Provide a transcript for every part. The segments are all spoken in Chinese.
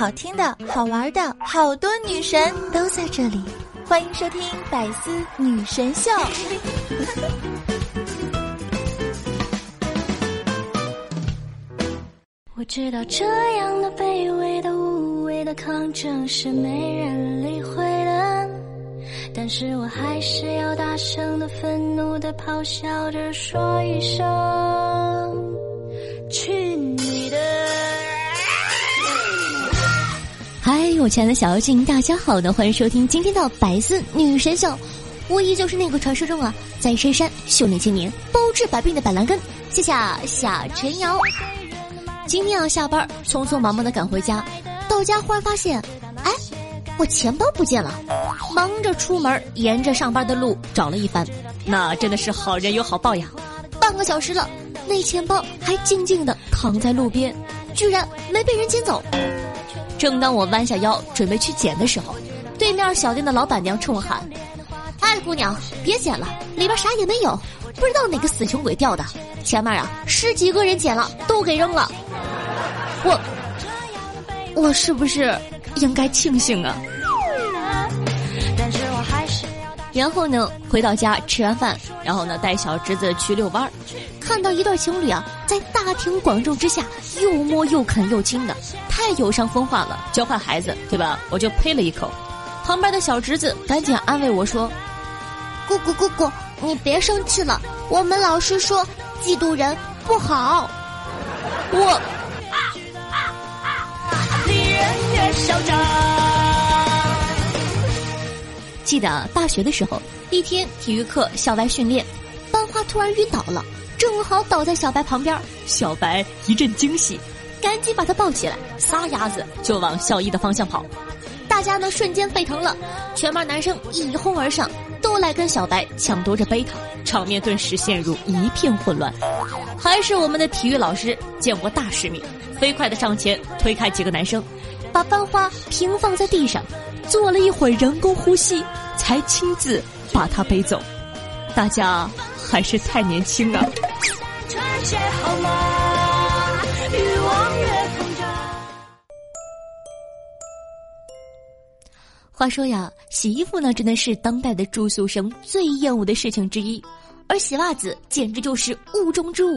好听的、好玩的，好多女神都在这里，欢迎收听《百思女神秀》。我知道这样的卑微的、无谓的抗争是没人理会的，但是我还是要大声的、愤怒的咆哮着说一声：去嗨，我亲爱的小妖精，大家好呢，欢迎收听今天的百思女神秀。我依旧是那个传说中啊，在深山修炼千年、包治百病的板蓝根。谢谢夏晨瑶。今天啊，下班匆匆忙忙的赶回家，到家忽然发现，哎，我钱包不见了。忙着出门，沿着上班的路找了一番，那真的是好人有好报呀。半个小时了，那钱包还静静的躺在路边，居然没被人捡走。正当我弯下腰准备去捡的时候，对面小店的老板娘冲我喊：“哎，姑娘，别捡了，里边啥也没有，不知道哪个死穷鬼掉的。前面啊，十几个人捡了，都给扔了。”我，我是不是应该庆幸啊？然后呢，回到家吃完饭，然后呢，带小侄子去遛弯儿，看到一对情侣啊，在大庭广众之下又摸又啃又亲的，太有伤风化了，教坏孩子，对吧？我就呸了一口。旁边的小侄子赶紧安慰我说：“姑姑姑姑，你别生气了，我们老师说嫉妒人不好。”我。嚣张。记得大学的时候，一天体育课校外训练，班花突然晕倒了，正好倒在小白旁边。小白一阵惊喜，赶紧把他抱起来，撒丫子就往校医的方向跑。大家呢瞬间沸腾了，全班男生一哄而上，都来跟小白抢夺着杯糖，场面顿时陷入一片混乱。还是我们的体育老师见过大世面，飞快的上前推开几个男生。把班花平放在地上，做了一会儿人工呼吸，才亲自把她背走。大家还是太年轻啊！话说呀，洗衣服呢，真的是当代的住宿生最厌恶的事情之一，而洗袜子简直就是物中之物。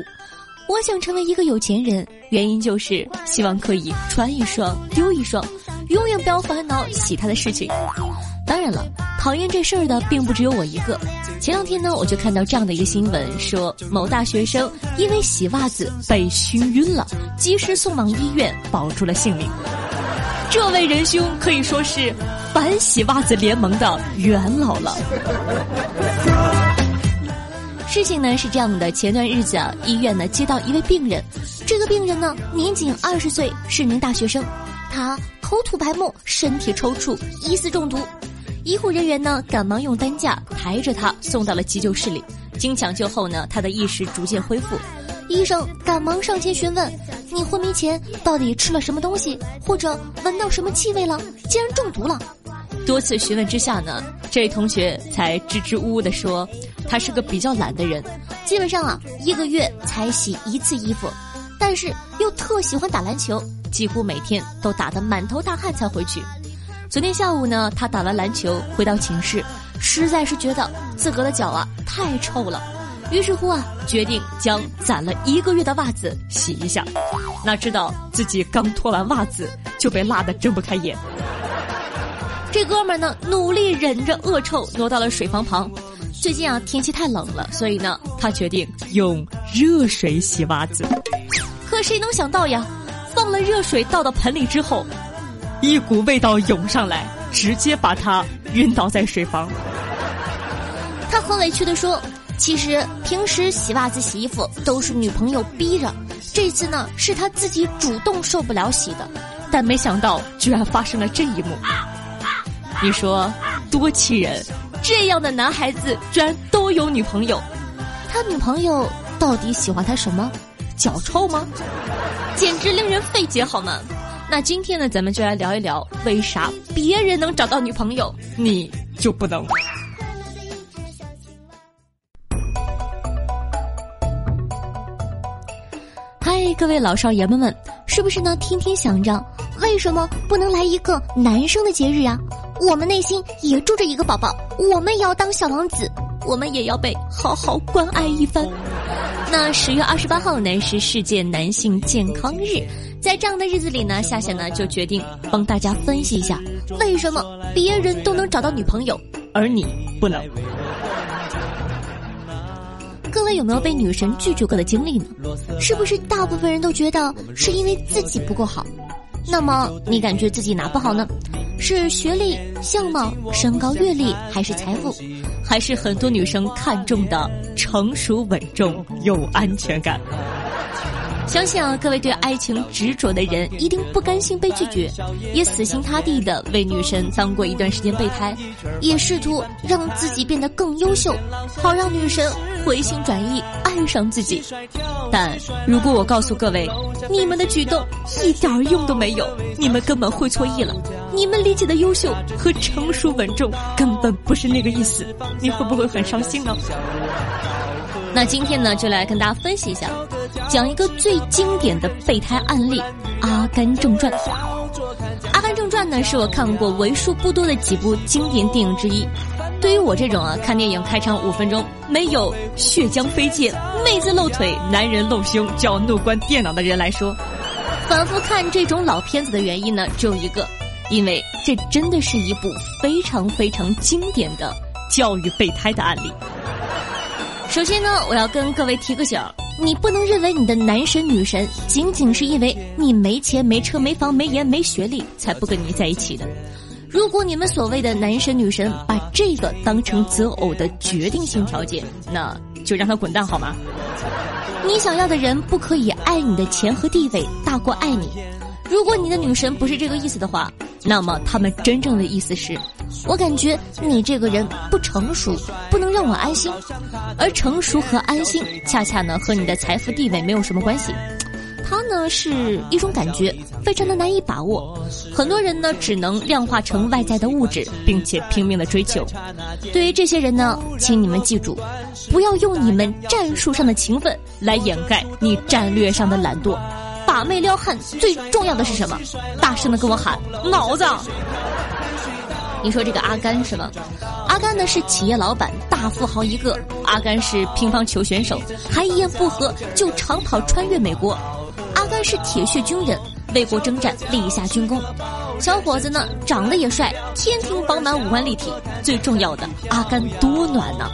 我想成为一个有钱人，原因就是希望可以穿一双丢一双，永远不要烦恼洗它的事情。当然了，讨厌这事儿的并不只有我一个。前两天呢，我就看到这样的一个新闻，说某大学生因为洗袜子被熏晕了，及时送往医院保住了性命。这位仁兄可以说是反洗袜子联盟的元老了。事情呢是这样的，前段日子啊，医院呢接到一位病人，这个病人呢年仅二十岁，是名大学生，他口吐白沫，身体抽搐，疑似中毒。医护人员呢赶忙用担架抬着他送到了急救室里，经抢救后呢，他的意识逐渐恢复。医生赶忙上前询问：“你昏迷前到底吃了什么东西，或者闻到什么气味了？竟然中毒了？”多次询问之下呢，这位同学才支支吾吾地说。他是个比较懒的人，基本上啊一个月才洗一次衣服，但是又特喜欢打篮球，几乎每天都打得满头大汗才回去。昨天下午呢，他打完篮球回到寝室，实在是觉得自个的脚啊太臭了，于是乎啊决定将攒了一个月的袜子洗一下。哪知道自己刚脱完袜子就被辣得睁不开眼。这哥们呢努力忍着恶臭挪到了水房旁。最近啊，天气太冷了，所以呢，他决定用热水洗袜子。可谁能想到呀，放了热水倒到盆里之后，一股味道涌上来，直接把他晕倒在水房。他很委屈的说：“其实平时洗袜子、洗衣服都是女朋友逼着，这次呢是他自己主动受不了洗的。但没想到，居然发生了这一幕。你说多气人！”这样的男孩子居然都有女朋友，他女朋友到底喜欢他什么？脚臭吗？简直令人费解，好吗？那今天呢，咱们就来聊一聊，为啥别人能找到女朋友，你就不能？嗨，各位老少爷们们，是不是呢？天天想着为什么不能来一个男生的节日啊？我们内心也住着一个宝宝，我们也要当小王子，我们也要被好好关爱一番。那十月二十八号呢是世界男性健康日，在这样的日子里呢，夏夏呢就决定帮大家分析一下，为什么别人都能找到女朋友，而你不能。各位有没有被女神拒绝过的经历呢？是不是大部分人都觉得是因为自己不够好？那么你感觉自己哪不好呢？是学历、相貌、身高、阅历，还是财富，还是很多女生看重的成熟、稳重、有安全感？相信啊，各位对爱情执着的人一定不甘心被拒绝，也死心塌地的为女神当过一段时间备胎，也试图让自己变得更优秀，好让女神回心转意爱上自己。但如果我告诉各位，你们的举动一点用都没有，你们根本会错意了。你们理解的优秀和成熟稳重根本不是那个意思，你会不会很伤心呢？那今天呢，就来跟大家分析一下，讲一个最经典的备胎案例《阿甘正传》。《阿甘正传》呢，是我看过为数不多的几部经典电影之一。对于我这种啊，看电影开场五分钟没有血浆飞溅、妹子露腿、男人露胸就要怒关电脑的人来说，反复看这种老片子的原因呢，只有一个，因为这真的是一部非常非常经典的教育备胎的案例。首先呢，我要跟各位提个醒：你不能认为你的男神女神仅仅是因为你没钱、没车、没房、没颜、没学历才不跟你在一起的。如果你们所谓的男神女神把这个当成择偶的决定性条件，那就让他滚蛋好吗？你想要的人不可以爱你的钱和地位大过爱你。如果你的女神不是这个意思的话，那么他们真正的意思是。我感觉你这个人不成熟，不能让我安心。而成熟和安心，恰恰呢和你的财富地位没有什么关系。它呢是一种感觉，非常的难以把握。很多人呢只能量化成外在的物质，并且拼命的追求。对于这些人呢，请你们记住，不要用你们战术上的勤奋来掩盖你战略上的懒惰。把妹撩汉最重要的是什么？大声的跟我喊脑子！你说这个阿甘是吗？阿甘呢是企业老板、大富豪一个。阿甘是乒乓球选手，还一言不合就长跑穿越美国。阿甘是铁血军人，为国征战，立下军功。小伙子呢长得也帅，天庭饱满，五官立体。最重要的，阿甘多暖呐，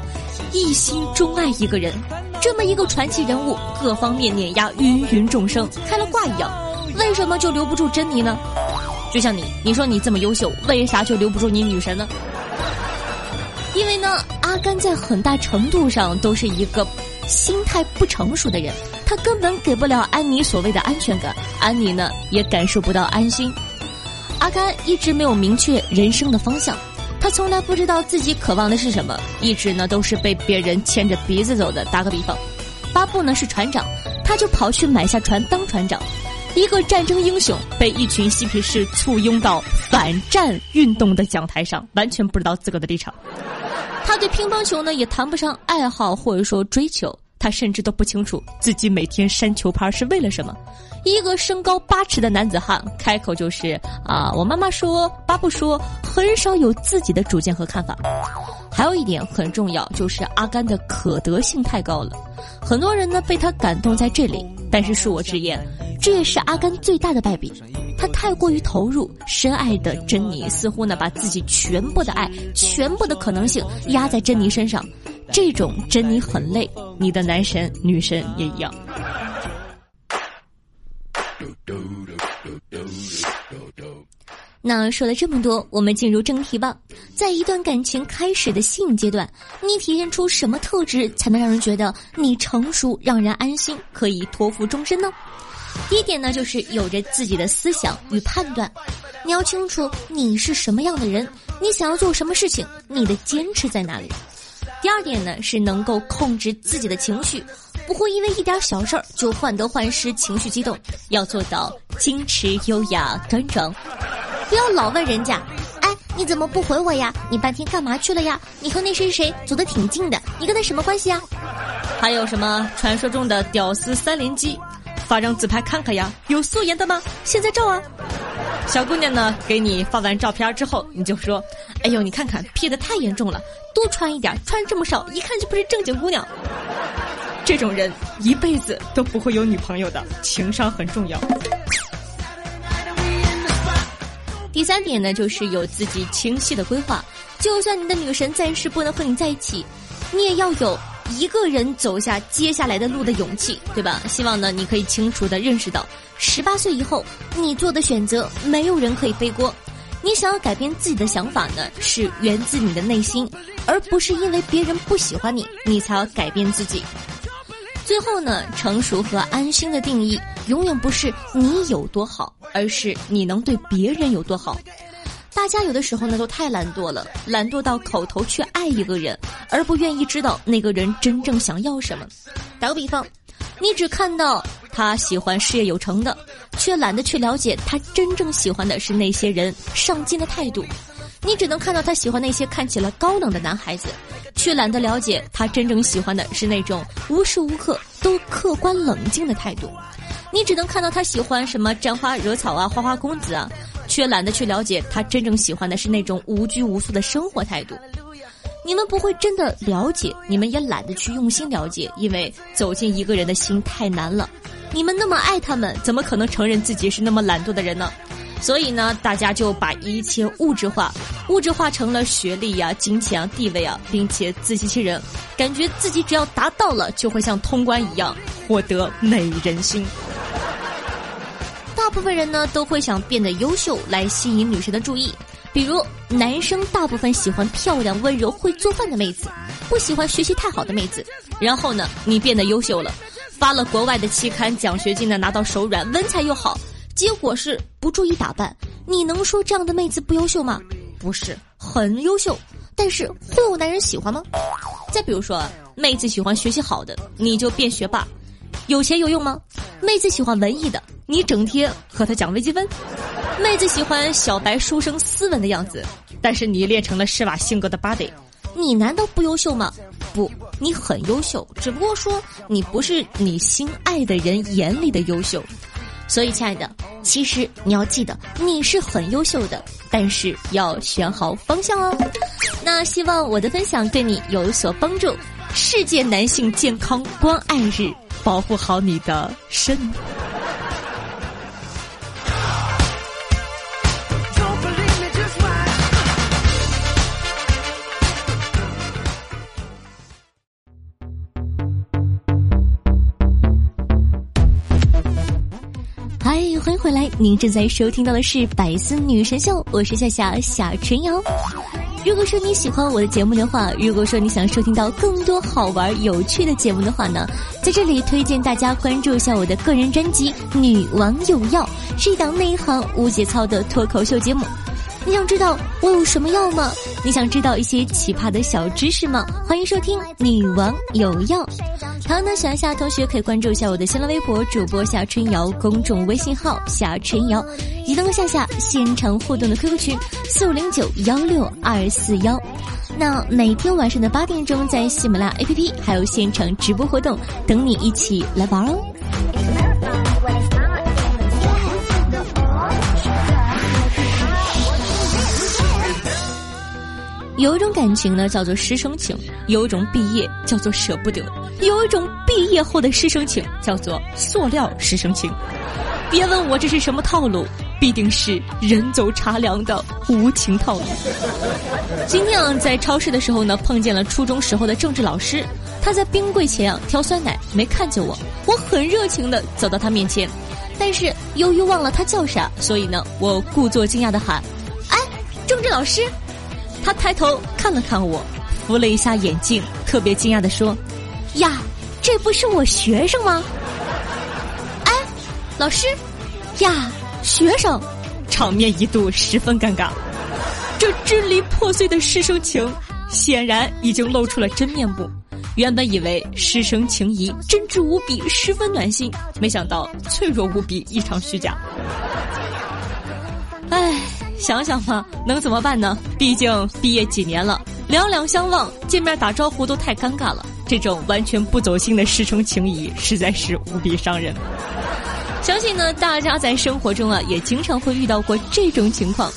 一心钟爱一个人。这么一个传奇人物，各方面碾压芸芸众生，开了挂一样，为什么就留不住珍妮呢？就像你，你说你这么优秀，为啥就留不住你女神呢？因为呢，阿甘在很大程度上都是一个心态不成熟的人，他根本给不了安妮所谓的安全感，安妮呢也感受不到安心。阿甘一直没有明确人生的方向，他从来不知道自己渴望的是什么，一直呢都是被别人牵着鼻子走的。打个比方，巴布呢是船长，他就跑去买下船当船长。一个战争英雄被一群嬉皮士簇拥到反战运动的讲台上，完全不知道自个的立场。他对乒乓球呢也谈不上爱好或者说追求，他甚至都不清楚自己每天扇球拍是为了什么。一个身高八尺的男子汉，开口就是啊，我妈妈说，巴布说，很少有自己的主见和看法。还有一点很重要，就是阿甘的可得性太高了，很多人呢被他感动在这里，但是恕我直言。这也是阿甘最大的败笔，他太过于投入，深爱的珍妮似乎呢把自己全部的爱、全部的可能性压在珍妮身上，这种真你很累，你的男神女神也一样。那说了这么多，我们进入正题吧。在一段感情开始的吸引阶段，你体现出什么特质才能让人觉得你成熟、让人安心，可以托付终身呢？第一点呢，就是有着自己的思想与判断，你要清楚你是什么样的人，你想要做什么事情，你的坚持在哪里。第二点呢，是能够控制自己的情绪，不会因为一点小事儿就患得患失、情绪激动，要做到矜持、优雅、端庄，不要老问人家，哎，你怎么不回我呀？你半天干嘛去了呀？你和那谁谁走得挺近的，你跟他什么关系啊？还有什么传说中的屌丝三连击？发张自拍看看呀，有素颜的吗？现在照啊。小姑娘呢，给你发完照片之后，你就说：“哎呦，你看看 P 的太严重了，多穿一点，穿这么少，一看就不是正经姑娘。”这种人一辈子都不会有女朋友的，情商很重要。第三点呢，就是有自己清晰的规划。就算你的女神暂时不能和你在一起，你也要有一个人走下接下来的路的勇气，对吧？希望呢，你可以清楚的认识到，十八岁以后你做的选择，没有人可以背锅。你想要改变自己的想法呢，是源自你的内心，而不是因为别人不喜欢你，你才要改变自己。最后呢，成熟和安心的定义永远不是你有多好，而是你能对别人有多好。大家有的时候呢都太懒惰了，懒惰到口头去爱一个人，而不愿意知道那个人真正想要什么。打个比方，你只看到他喜欢事业有成的，却懒得去了解他真正喜欢的是那些人上进的态度。你只能看到他喜欢那些看起来高冷的男孩子，却懒得了解他真正喜欢的是那种无时无刻都客观冷静的态度。你只能看到他喜欢什么沾花惹草啊、花花公子啊，却懒得去了解他真正喜欢的是那种无拘无束的生活态度。你们不会真的了解，你们也懒得去用心了解，因为走进一个人的心太难了。你们那么爱他们，怎么可能承认自己是那么懒惰的人呢？所以呢，大家就把一切物质化，物质化成了学历呀、金钱啊、地位啊，并且自欺欺人，感觉自己只要达到了，就会像通关一样获得美人心。大部分人呢都会想变得优秀来吸引女神的注意，比如男生大部分喜欢漂亮、温柔、会做饭的妹子，不喜欢学习太好的妹子。然后呢，你变得优秀了，发了国外的期刊，奖学金呢拿到手软，文采又好。结果是不注意打扮，你能说这样的妹子不优秀吗？不是，很优秀，但是会有男人喜欢吗？再比如说，妹子喜欢学习好的，你就变学霸，有钱有用吗？妹子喜欢文艺的，你整天和她讲微积分。妹子喜欢小白书生斯文的样子，但是你练成了施瓦辛格的 body，你难道不优秀吗？不，你很优秀，只不过说你不是你心爱的人眼里的优秀。所以，亲爱的，其实你要记得，你是很优秀的，但是要选好方向哦。那希望我的分享对你有所帮助。世界男性健康关爱日，保护好你的身。嗨，欢迎回来！您正在收听到的是《百思女神秀》，我是夏夏夏春瑶。如果说你喜欢我的节目的话，如果说你想收听到更多好玩有趣的节目的话呢，在这里推荐大家关注一下我的个人专辑《女王有药》，是一档内涵无节操的脱口秀节目。你想知道我有什么药吗？你想知道一些奇葩的小知识吗？欢迎收听《女王有药》。好，那喜欢夏同学可以关注一下我的新浪微博主播夏春瑶，公众微信号夏春瑶，以及和夏夏现场互动的 QQ 群四五零九幺六二四幺。那每天晚上的八点钟，在喜马拉雅 APP 还有现场直播活动，等你一起来玩哦。有一种感情呢，叫做师生情；有一种毕业叫做舍不得；有一种毕业后的师生情叫做塑料师生情。别问我这是什么套路，必定是人走茶凉的无情套路。今天啊，在超市的时候呢，碰见了初中时候的政治老师，他在冰柜前啊挑酸奶，没看见我，我很热情的走到他面前，但是由于忘了他叫啥，所以呢，我故作惊讶的喊：“哎，政治老师。”他抬头看了看我，扶了一下眼镜，特别惊讶的说：“呀，这不是我学生吗？”哎，老师，呀，学生，场面一度十分尴尬。这支离破碎的师生情，显然已经露出了真面目。原本以为师生情谊真挚无比，十分暖心，没想到脆弱无比，异常虚假。唉。想想吧，能怎么办呢？毕竟毕业几年了，两两相望，见面打招呼都太尴尬了。这种完全不走心的师生情谊，实在是无比伤人。相信呢，大家在生活中啊，也经常会遇到过这种情况。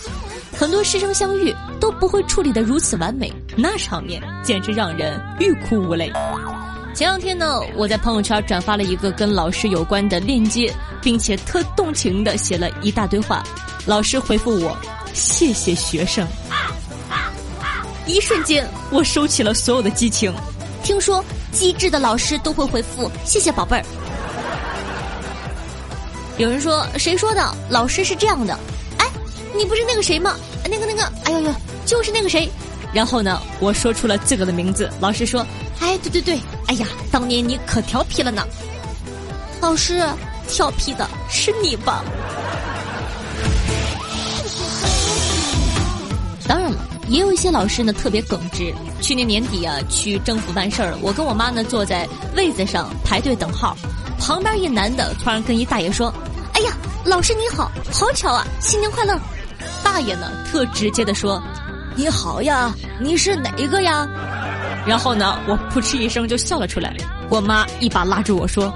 很多师生相遇都不会处理的如此完美，那场面简直让人欲哭无泪。前两天呢，我在朋友圈转发了一个跟老师有关的链接，并且特动情的写了一大堆话。老师回复我：“谢谢学生。”一瞬间，我收起了所有的激情。听说机智的老师都会回复“谢谢宝贝儿”。有人说：“谁说的？老师是这样的。”哎，你不是那个谁吗？那个那个，哎呦呦，就是那个谁。然后呢，我说出了自个的名字。老师说：“哎，对对对，哎呀，当年你可调皮了呢。”老师，调皮的是你吧？当然了，也有一些老师呢特别耿直。去年年底啊，去政府办事儿，我跟我妈呢坐在位子上排队等号，旁边一男的突然跟一大爷说：“哎呀，老师你好，好巧啊，新年快乐！”大爷呢特直接的说：“你好呀，你是哪一个呀？”然后呢，我扑哧一声就笑了出来。我妈一把拉住我说：“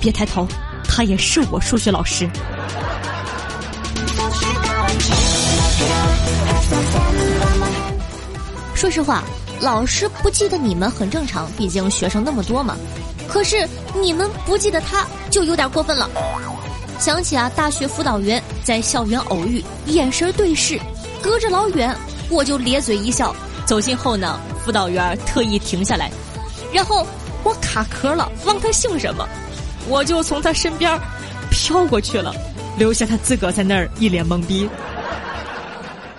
别抬头，他也是我数学老师。”说实话，老师不记得你们很正常，毕竟学生那么多嘛。可是你们不记得他，就有点过分了。想起啊，大学辅导员在校园偶遇，眼神对视，隔着老远，我就咧嘴一笑。走近后呢，辅导员特意停下来，然后我卡壳了，忘他姓什么，我就从他身边飘过去了，留下他自个在那儿一脸懵逼。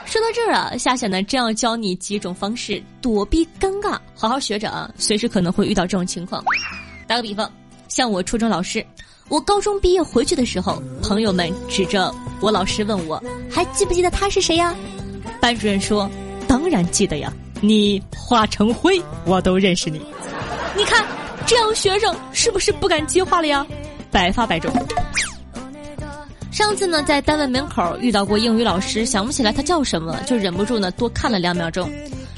说到这儿啊，夏夏呢，这样教你几种方式躲避尴尬，好好学着啊，随时可能会遇到这种情况。打个比方，像我初中老师，我高中毕业回去的时候，朋友们指着我老师问我，还记不记得他是谁呀？班主任说，当然记得呀，你化成灰，我都认识你。你看，这样学生是不是不敢接话了呀？百发百中。上次呢，在单位门口遇到过英语老师，想不起来他叫什么，就忍不住呢多看了两秒钟。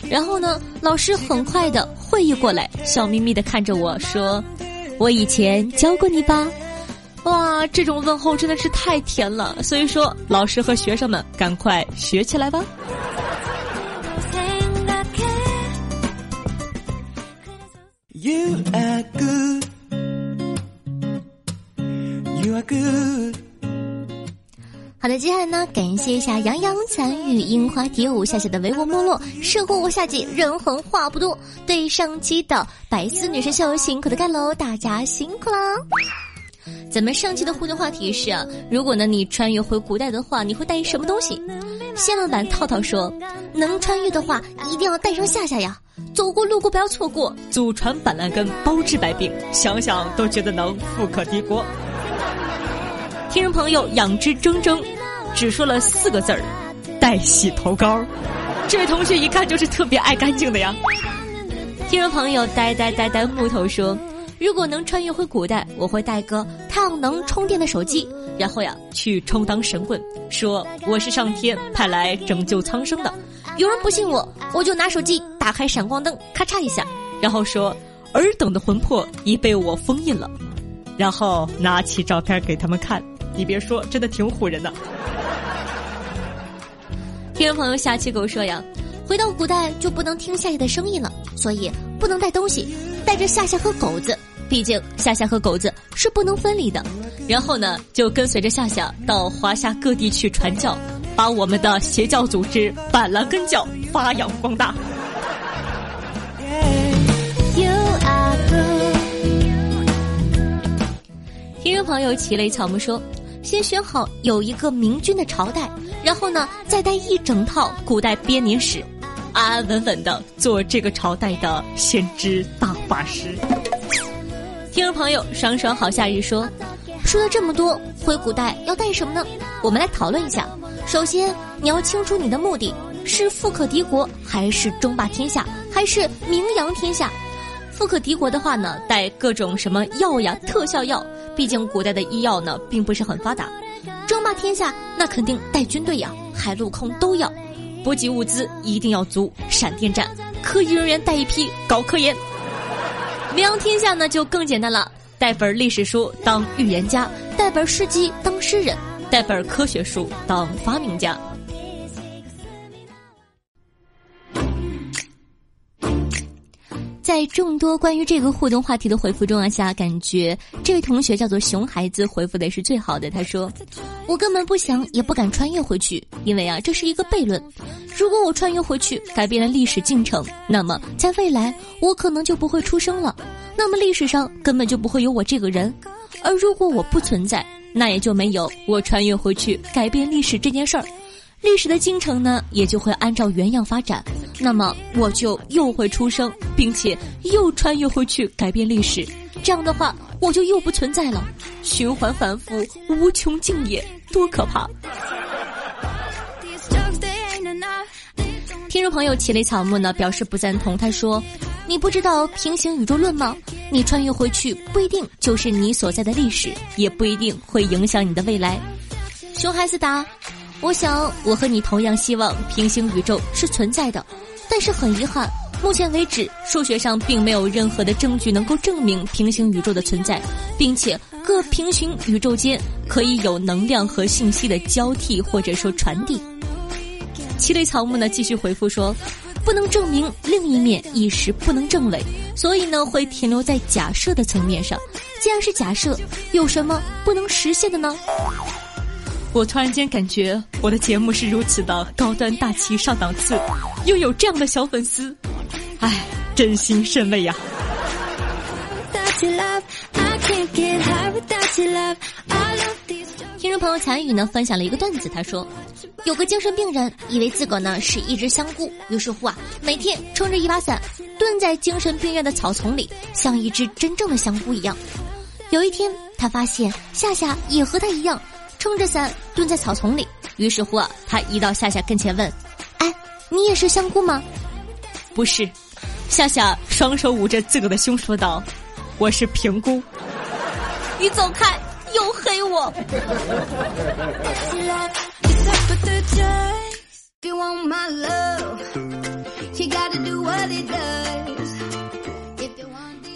然后呢，老师很快的会意过来，笑眯眯的看着我说：“我以前教过你吧？”哇，这种问候真的是太甜了。所以说，老师和学生们赶快学起来吧。You are good. You are good. 好的，接下来呢，感谢一下杨洋残雨樱花蝶舞夏夏的唯我没落，守护我下季人狠话不多。对上期的百思女神秀辛苦的盖楼，大家辛苦了！咱们上期的互动话题是啊，如果呢你穿越回古代的话，你会带什么东西？限量版套套说，能穿越的话，一定要带上夏夏呀，走过路过不要错过，祖传板蓝根，包治百病，想想都觉得能富可敌国。听众朋友养只铮铮，只说了四个字儿：带洗头膏。这位同学一看就是特别爱干净的呀。听众朋友呆呆呆呆木头说：如果能穿越回古代，我会带个太阳能充电的手机，然后呀去充当神棍，说我是上天派来拯救苍生的。有人不信我，我就拿手机打开闪光灯，咔嚓一下，然后说尔等的魂魄已被我封印了，然后拿起照片给他们看。你别说，真的挺唬人的。听众朋友夏七狗说呀，回到古代就不能听夏夏的声音了，所以不能带东西，带着夏夏和狗子。毕竟夏夏和狗子是不能分离的。然后呢，就跟随着夏夏到华夏各地去传教，把我们的邪教组织板蓝根教发扬光大。听众朋友齐雷草木说。先选好有一个明君的朝代，然后呢，再带一整套古代编年史，安安稳稳的做这个朝代的先知大法师。听众朋友，爽爽好夏日说，说了这么多，回古代要带什么呢？我们来讨论一下。首先，你要清楚你的目的是富可敌国，还是争霸天下，还是名扬天下？富可敌国的话呢，带各种什么药呀，特效药。毕竟古代的医药呢，并不是很发达。争霸天下，那肯定带军队呀，海陆空都要。补给物资一定要足。闪电战，科研人员带一批搞科研。名扬天下呢，就更简单了，带本历史书当预言家，带本诗集当诗人，带本科学书当发明家。在众多关于这个互动话题的回复中啊，下感觉这位同学叫做熊孩子回复的是最好的。他说：“我根本不想也不敢穿越回去，因为啊，这是一个悖论。如果我穿越回去改变了历史进程，那么在未来我可能就不会出生了，那么历史上根本就不会有我这个人。而如果我不存在，那也就没有我穿越回去改变历史这件事儿。”历史的进程呢，也就会按照原样发展，那么我就又会出生，并且又穿越回去改变历史。这样的话，我就又不存在了，循环反复，无穷尽也，多可怕！听众朋友奇雷草木呢表示不赞同，他说：“你不知道平行宇宙论吗？你穿越回去不一定就是你所在的历史，也不一定会影响你的未来。”熊孩子答。我想，我和你同样希望平行宇宙是存在的，但是很遗憾，目前为止，数学上并没有任何的证据能够证明平行宇宙的存在，并且各平行宇宙间可以有能量和信息的交替或者说传递。七类草木呢继续回复说，不能证明另一面一时不能证伪，所以呢会停留在假设的层面上。既然是假设，有什么不能实现的呢？我突然间感觉我的节目是如此的高端大气上档次，又有这样的小粉丝，唉，真心甚慰呀！听众朋友残雨呢分享了一个段子，他说，有个精神病人以为自个呢是一只香菇，于是乎啊，每天撑着一把伞，蹲在精神病院的草丛里，像一只真正的香菇一样。有一天，他发现夏夏也和他一样。撑着伞蹲在草丛里，于是乎啊，他移到夏夏跟前问：“哎，你也是香菇吗？”“不是。”夏夏双手捂着自个的胸说道：“我是平菇。”“你走开，又黑我。”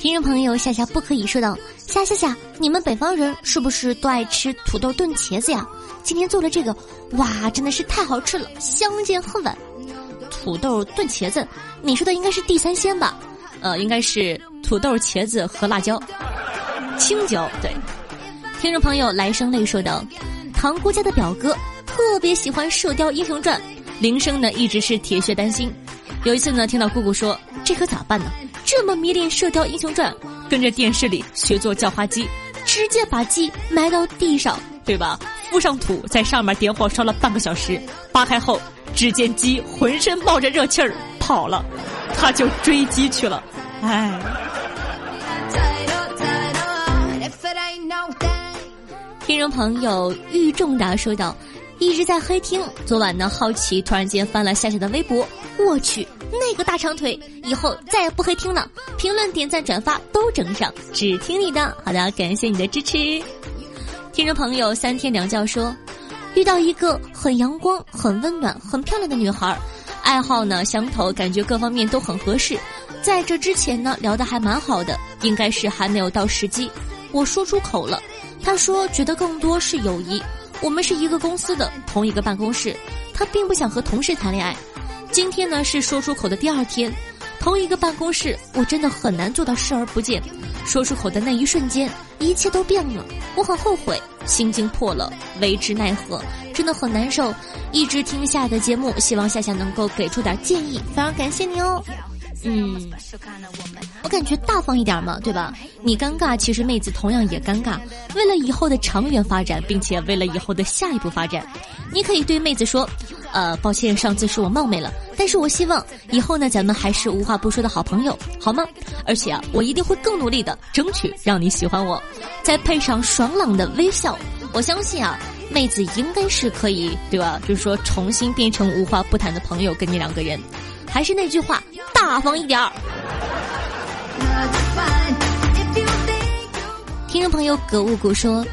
听众朋友，夏夏不可以说道：“夏夏夏，你们北方人是不是都爱吃土豆炖茄子呀？今天做了这个，哇，真的是太好吃了，相见恨晚。土豆炖茄子，你说的应该是地三鲜吧？呃，应该是土豆、茄子和辣椒、青椒。对，听众朋友来生泪说道：堂姑家的表哥特别喜欢《射雕英雄传》，铃声呢一直是铁血丹心。有一次呢，听到姑姑说，这可咋办呢？这么迷恋《射雕英雄传》，跟着电视里学做叫花鸡，直接把鸡埋到地上，对吧？敷上土，在上面点火烧了半个小时，扒开后，只见鸡浑身冒着热气儿跑了，他就追鸡去了。哎。听众朋友玉仲达说道。一直在黑听，昨晚呢好奇，突然间翻了夏夏的微博，我去那个大长腿，以后再也不黑听了，评论、点赞、转发都整上，只听你的。好的，感谢你的支持。听众朋友三天两觉说，遇到一个很阳光、很温暖、很漂亮的女孩，爱好呢相投，感觉各方面都很合适。在这之前呢聊得还蛮好的，应该是还没有到时机，我说出口了，他说觉得更多是友谊。我们是一个公司的同一个办公室，他并不想和同事谈恋爱。今天呢是说出口的第二天，同一个办公室，我真的很难做到视而不见。说出口的那一瞬间，一切都变了，我很后悔，心惊破了，为之奈何，真的很难受。一直听夏的节目，希望夏夏能够给出点建议，非常感谢你哦。嗯，我感觉大方一点嘛，对吧？你尴尬，其实妹子同样也尴尬。为了以后的长远发展，并且为了以后的下一步发展，你可以对妹子说：“呃，抱歉，上次是我冒昧了，但是我希望以后呢，咱们还是无话不说的好朋友，好吗？而且啊，我一定会更努力的，争取让你喜欢我。再配上爽朗的微笑，我相信啊，妹子应该是可以，对吧？就是说，重新变成无话不谈的朋友，跟你两个人。”还是那句话，大方一点儿。听众朋友葛物谷说，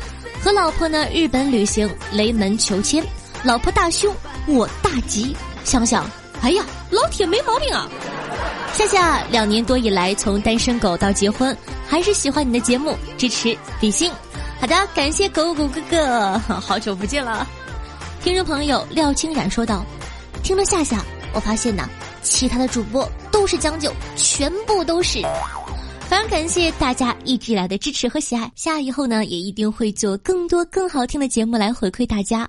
和老婆呢日本旅行，雷门求签，老婆大凶，我大吉。想想，哎呀，老铁没毛病啊。夏夏两年多以来，从单身狗到结婚，还是喜欢你的节目，支持比心。好的，感谢狗狗哥哥，好久不见了。听众朋友廖清冉说道：“听了夏夏，我发现呐，其他的主播都是将就，全部都是。非常感谢大家一直以来的支持和喜爱，下以后呢，也一定会做更多更好听的节目来回馈大家，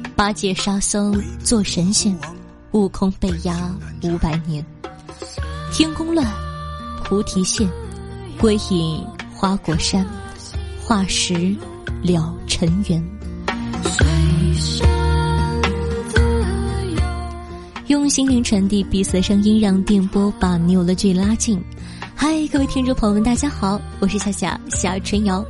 八戒沙僧做神仙，悟空被压五百年，天宫乱，菩提现，归隐花果山，化石了尘缘。用心灵传递彼此的声音，让电波把你我的距拉近。嗨，各位听众朋友们，大家好，我是夏夏夏春瑶。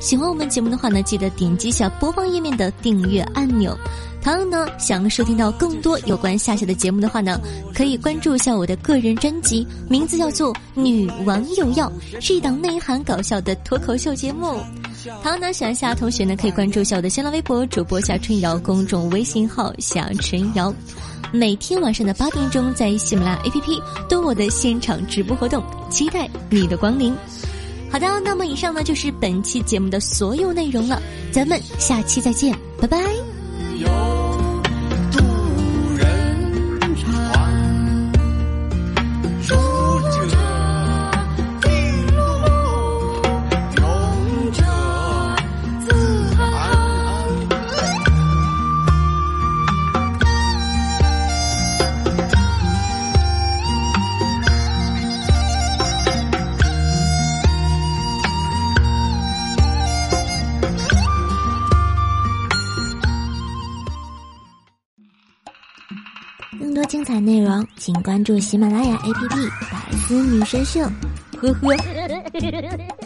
喜欢我们节目的话呢，记得点击下播放页面的订阅按钮。同样呢，想收听到更多有关夏夏的节目的话呢，可以关注一下我的个人专辑，名字叫做《女王有药》，是一档内涵搞笑的脱口秀节目。同样呢，喜欢夏同学呢，可以关注一下我的新浪微博主播夏春瑶，公众微信号夏春瑶。每天晚上的八点钟，在喜马拉雅 APP 都我的现场直播活动，期待你的光临。好的，那么以上呢就是本期节目的所有内容了，咱们下期再见，拜拜。关注喜马拉雅 APP《百思女神秀》。呵呵。